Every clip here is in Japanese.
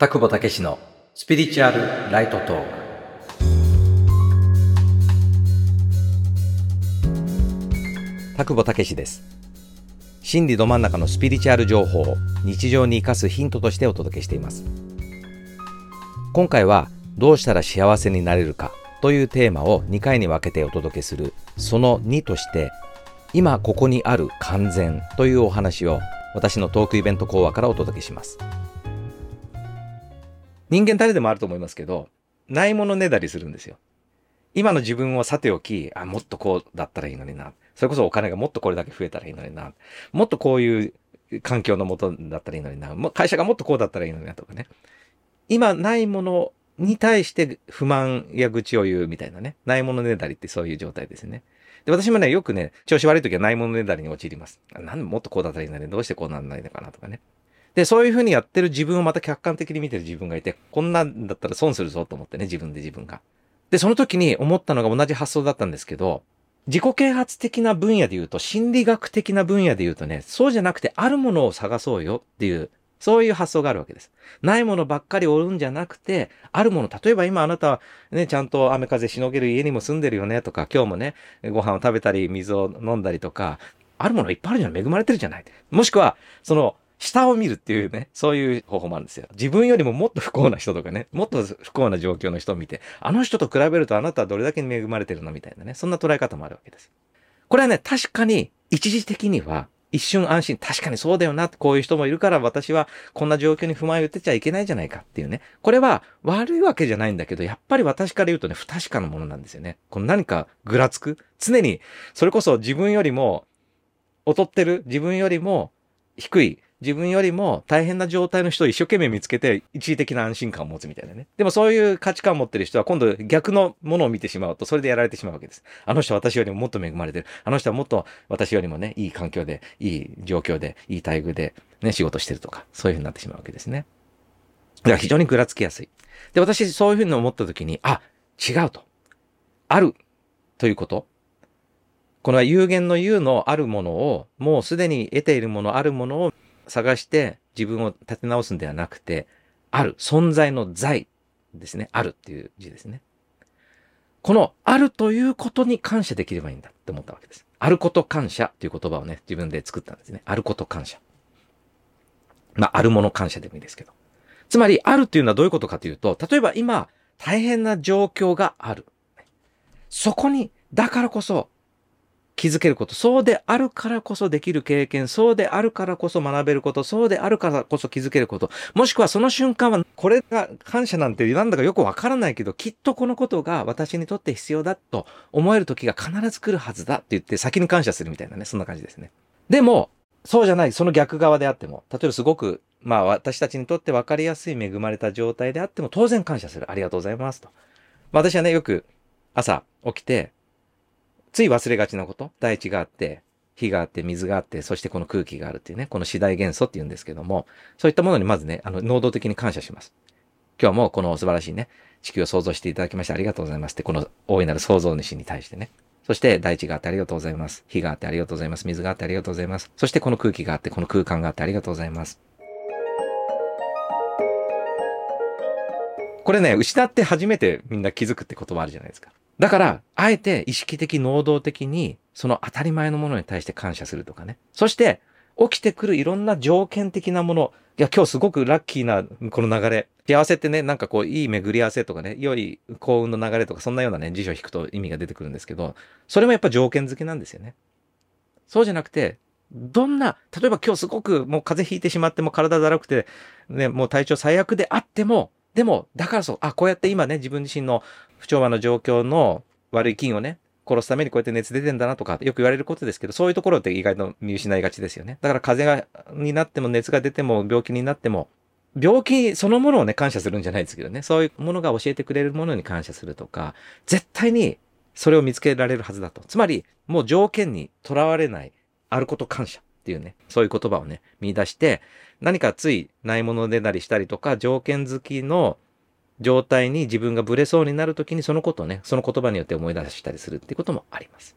田久保武史のスピリチュアルライトトーク。田久保武です。心理ど真ん中のスピリチュアル情報を日常に生かすヒントとしてお届けしています。今回はどうしたら幸せになれるかというテーマを2回に分けてお届けするその2として今ここにある完全というお話を私のトークイベント講話からお届けします。人間誰でもあると思いますけどないものねだりするんですよ今の自分をさておきあもっとこうだったらいいのになそれこそお金がもっとこれだけ増えたらいいのになもっとこういう環境のもとだったらいいのにな会社がもっとこうだったらいいのになとかね今ないものに対して不満や愚痴を言うみたいなね。ないものねだりってそういう状態ですね。で、私もね、よくね、調子悪い時はないものねだりに陥ります。なんでもっとこうだったらいいのに、どうしてこうなんないのかなとかね。で、そういうふうにやってる自分をまた客観的に見てる自分がいて、こんなんだったら損するぞと思ってね、自分で自分が。で、その時に思ったのが同じ発想だったんですけど、自己啓発的な分野で言うと、心理学的な分野で言うとね、そうじゃなくてあるものを探そうよっていうそういう発想があるわけです。ないものばっかりおるんじゃなくて、あるもの、例えば今あなたはね、ちゃんと雨風しのげる家にも住んでるよねとか、今日もね、ご飯を食べたり、水を飲んだりとか、あるものいっぱいあるじゃん、恵まれてるじゃない。もしくは、その、下を見るっていうね、そういう方法もあるんですよ。自分よりももっと不幸な人とかね、もっと不幸な状況の人を見て、あの人と比べるとあなたはどれだけ恵まれてるのみたいなね、そんな捉え方もあるわけです。これはね、確かに一時的には一瞬安心。確かにそうだよな。こういう人もいるから私はこんな状況に不満を言ってちゃいけないじゃないかっていうね。これは悪いわけじゃないんだけど、やっぱり私から言うとね、不確かなものなんですよね。この何かぐらつく？常に、それこそ自分よりも劣ってる、自分よりも低い、自分よりも大変な状態の人を一生懸命見つけて一時的な安心感を持つみたいなね。でもそういう価値観を持ってる人は今度逆のものを見てしまうとそれでやられてしまうわけです。あの人は私よりももっと恵まれてる。あの人はもっと私よりもね、いい環境で、いい状況で、いい待遇でね、仕事してるとか、そういう風になってしまうわけですね。だから非常にぐらつきやすい。で、私そういう風に思った時に、あ、違うと。あるということ。この有限の有のあるものを、もうすでに得ているもの、あるものを探して自分を立て直すんではなくて、ある、存在の在ですね。あるっていう字ですね。このあるということに感謝できればいいんだって思ったわけです。あること感謝っていう言葉をね、自分で作ったんですね。あること感謝。まあ、あるもの感謝でもいいですけど。つまり、あるっていうのはどういうことかというと、例えば今、大変な状況がある。そこに、だからこそ、気づけること、そうであるからこそできる経験、そうであるからこそ学べること、そうであるからこそ気づけること、もしくはその瞬間は、これが感謝なんてなんだかよくわからないけど、きっとこのことが私にとって必要だと思える時が必ず来るはずだって言って先に感謝するみたいなね、そんな感じですね。でも、そうじゃない、その逆側であっても、例えばすごく、まあ私たちにとって分かりやすい恵まれた状態であっても、当然感謝する。ありがとうございますと。私はね、よく朝起きて、つい忘れがちなこと、大地があって、火があって、水があって、そしてこの空気があるっていうね、この次第元素って言うんですけども、そういったものにまずね、あの、能動的に感謝します。今日もこの素晴らしいね、地球を創造していただきましてありがとうございますって、この大いなる創造主に対してね。そして大地があってありがとうございます。火があってありがとうございます。水があってありがとうございます。そしてこの空気があって、この空間があってありがとうございます。これね、失って初めてみんな気づくって言葉あるじゃないですか。だから、あえて意識的、能動的に、その当たり前のものに対して感謝するとかね。そして、起きてくるいろんな条件的なもの。いや、今日すごくラッキーな、この流れ。幸せってね、なんかこう、いい巡り合わせとかね、良い幸運の流れとか、そんなようなね、辞書を引くと意味が出てくるんですけど、それもやっぱ条件付けなんですよね。そうじゃなくて、どんな、例えば今日すごくもう風邪ひいてしまっても体だるくて、ね、もう体調最悪であっても、でも、だからそう、あ、こうやって今ね、自分自身の不調和の状況の悪い菌をね、殺すためにこうやって熱出てんだなとか、よく言われることですけど、そういうところって意外と見失いがちですよね。だから風邪が、になっても熱が出ても病気になっても、病気そのものをね、感謝するんじゃないですけどね、そういうものが教えてくれるものに感謝するとか、絶対にそれを見つけられるはずだと。つまり、もう条件にとらわれない、あること感謝っていうね、そういう言葉をね、見出して、何かついないものでなりしたりとか、条件付きの状態に自分がブレそうになるときにそのことをね、その言葉によって思い出したりするっていうこともあります。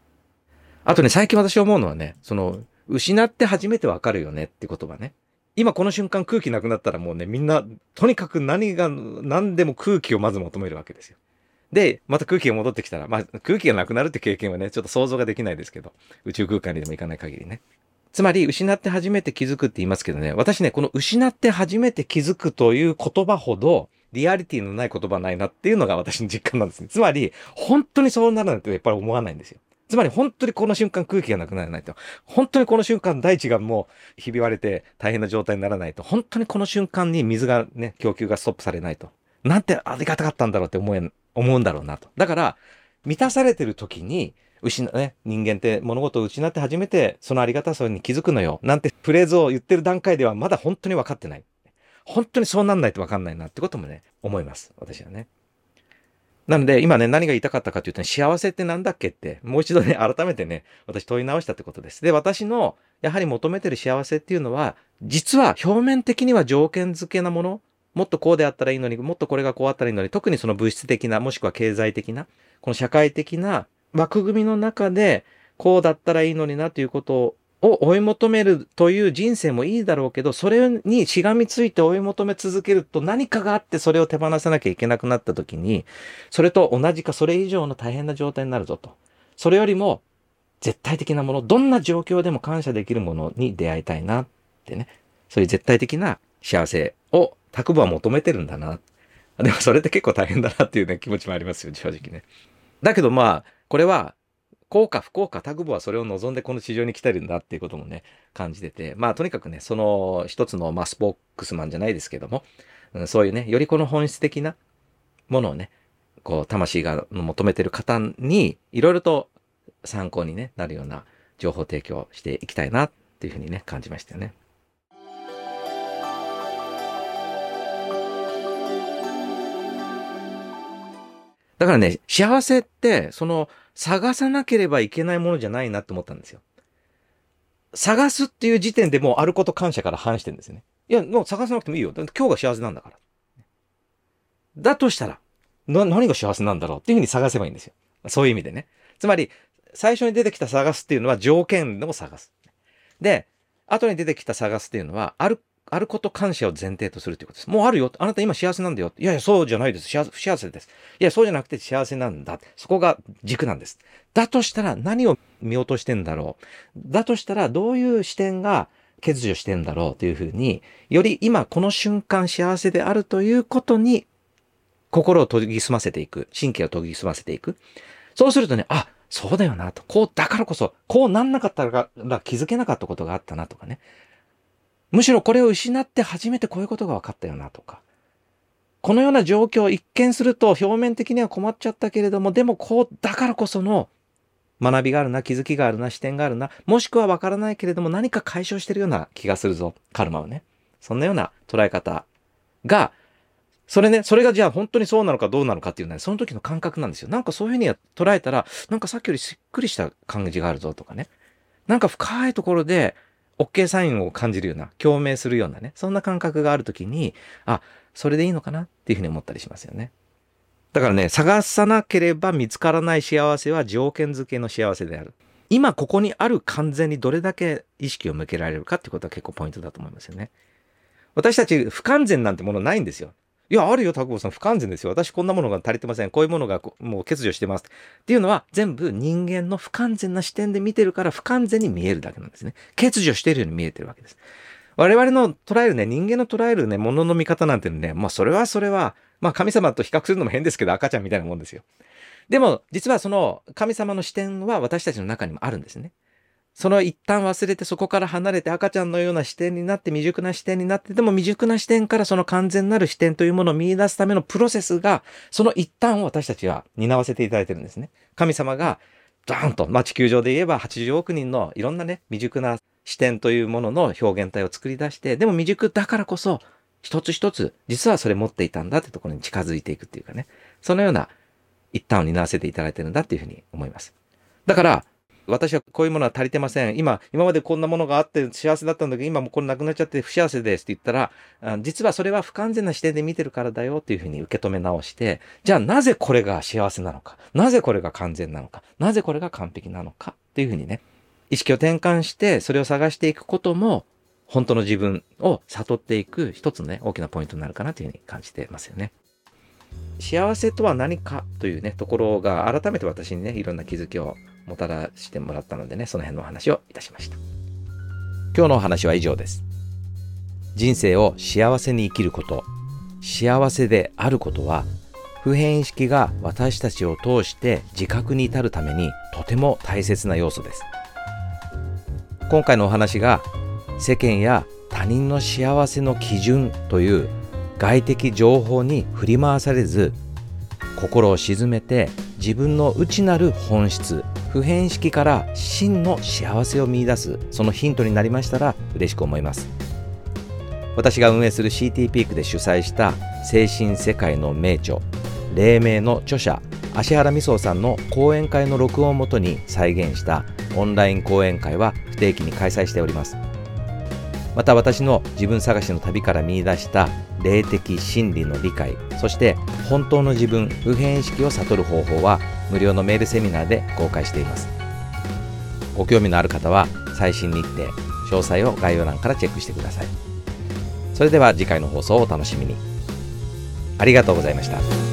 あとね、最近私思うのはね、その、失って初めてわかるよねって言葉ね。今この瞬間空気なくなったらもうね、みんな、とにかく何が、何でも空気をまず求めるわけですよ。で、また空気が戻ってきたら、まあ空気がなくなるって経験はね、ちょっと想像ができないですけど、宇宙空間にでも行かない限りね。つまり、失って初めて気づくって言いますけどね、私ね、この失って初めて気づくという言葉ほど、リアリティのない言葉ないなっていうのが私の実感なんですね。つまり、本当にそうなるなんてやっぱり思わないんですよ。つまり本当にこの瞬間空気がなくならないと。本当にこの瞬間大地がもうひび割れて大変な状態にならないと。本当にこの瞬間に水がね、供給がストップされないと。なんてありがたかったんだろうって思え、思うんだろうなと。だから、満たされてる時に、失、ね、人間って物事を失って初めてそのありがたさに気づくのよ。なんてフレーズを言ってる段階ではまだ本当に分かってない。本当にそうなんないと分かんないなってこともね、思います。私はね。なので、今ね、何が言いたかったかというと、ね、幸せって何だっけって、もう一度ね、改めてね、私問い直したってことです。で、私の、やはり求めてる幸せっていうのは、実は表面的には条件付けなもの、もっとこうであったらいいのに、もっとこれがこうあったらいいのに、特にその物質的な、もしくは経済的な、この社会的な枠組みの中で、こうだったらいいのになということを追い求めるという人生もいいだろうけど、それにしがみついて追い求め続けると何かがあってそれを手放さなきゃいけなくなった時に、それと同じかそれ以上の大変な状態になるぞと。それよりも絶対的なもの、どんな状況でも感謝できるものに出会いたいなってね。そういう絶対的な幸せを拓部は求めてるんだな。でもそれって結構大変だなっていうね、気持ちもありますよ、正直ね。だけどまあ、これは幸か不幸かタグボはそれを望んでこの地上に来てるんだっていうこともね、感じてて、まあとにかくね、その一つの、まあ、スポークスマンじゃないですけども、うん、そういうね、よりこの本質的なものをね、こう、魂が求めてる方に、いろいろと参考に、ね、なるような情報提供していきたいなっていうふうにね、感じましたよね。だからね、幸せって、その、探さなければいけないものじゃないなって思ったんですよ。探すっていう時点でもうあること感謝から反してるんですよね。いや、もう探さなくてもいいよ。今日が幸せなんだから。だとしたら、な、何が幸せなんだろうっていうふうに探せばいいんですよ。そういう意味でね。つまり、最初に出てきた探すっていうのは条件でも探す。で、後に出てきた探すっていうのは、あるあること感謝を前提とするということです。もうあるよ。あなた今幸せなんだよ。いやいや、そうじゃないです。幸せ、不幸せです。いや、そうじゃなくて幸せなんだ。そこが軸なんです。だとしたら何を見落としてんだろう。だとしたらどういう視点が欠如してんだろうというふうに、より今この瞬間幸せであるということに心を研ぎ澄ませていく。神経を研ぎ澄ませていく。そうするとね、あ、そうだよなと。こう、だからこそ、こうなんなかったら気づけなかったことがあったなとかね。むしろこれを失って初めてこういうことが分かったよなとか。このような状況を、一見すると表面的には困っちゃったけれども、でもこう、だからこその学びがあるな、気づきがあるな、視点があるな、もしくは分からないけれども何か解消してるような気がするぞ、カルマはね。そんなような捉え方が、それね、それがじゃあ本当にそうなのかどうなのかっていうのは、ね、その時の感覚なんですよ。なんかそういうふうに捉えたら、なんかさっきよりしっくりした感じがあるぞとかね。なんか深いところで、OK サインを感じるような、共鳴するようなね、そんな感覚があるときに、あ、それでいいのかなっていうふうに思ったりしますよね。だからね、探さなければ見つからない幸せは条件付けの幸せである。今ここにある完全にどれだけ意識を向けられるかってことは結構ポイントだと思いますよね。私たち不完全なんてものないんですよ。いや、あるよ、タクボさん、不完全ですよ。私、こんなものが足りてません。こういうものがもう欠如してます。っていうのは、全部人間の不完全な視点で見てるから、不完全に見えるだけなんですね。欠如してるように見えてるわけです。我々の捉えるね、人間の捉えるね、ものの見方なんてね、まあ、それはそれは、まあ、神様と比較するのも変ですけど、赤ちゃんみたいなもんですよ。でも、実はその神様の視点は私たちの中にもあるんですね。その一旦忘れてそこから離れて赤ちゃんのような視点になって未熟な視点になってでも未熟な視点からその完全なる視点というものを見出すためのプロセスがその一端を私たちは担わせていただいてるんですね。神様がドーンと、まあ、地球上で言えば80億人のいろんなね未熟な視点というものの表現体を作り出してでも未熟だからこそ一つ一つ実はそれ持っていたんだってところに近づいていくっていうかねそのような一端を担わせていただいてるんだっていうふうに思います。だから私はこういうものは足りてません。今、今までこんなものがあって幸せだったんだけど、今もうこれなくなっちゃって不幸せですって言ったら、実はそれは不完全な視点で見てるからだよっていうふうに受け止め直して、じゃあなぜこれが幸せなのか、なぜこれが完全なのか、なぜこれが完璧なのかっていうふうにね、意識を転換してそれを探していくことも、本当の自分を悟っていく一つのね、大きなポイントになるかなというふうに感じてますよね。幸せとは何かというね、ところが改めて私にね、いろんな気づきをもたらしてもらったのでね、その辺のお話をいたしました。今日のお話は以上です。人生を幸せに生きること、幸せであることは、普遍意識が私たちを通して自覚に至るためにとても大切な要素です。今回のお話が世間や他人の幸せの基準という外的情報に振り回されず心を鎮めて自分の内なる本質普遍意識から真の幸せを見いだすそのヒントになりましたら嬉しく思います。私が運営する CT ピークで主催した精神世界の名著黎明の著者芦原美荘さんの講演会の録音をもとに再現したオンライン講演会は不定期に開催しております。また私の自分探しの旅から見出した霊的真理の理解そして本当の自分普遍意識を悟る方法は無料のメールセミナーで公開しています。ご興味のある方は最新日程詳細を概要欄からチェックしてください。それでは次回の放送をお楽しみに。ありがとうございました。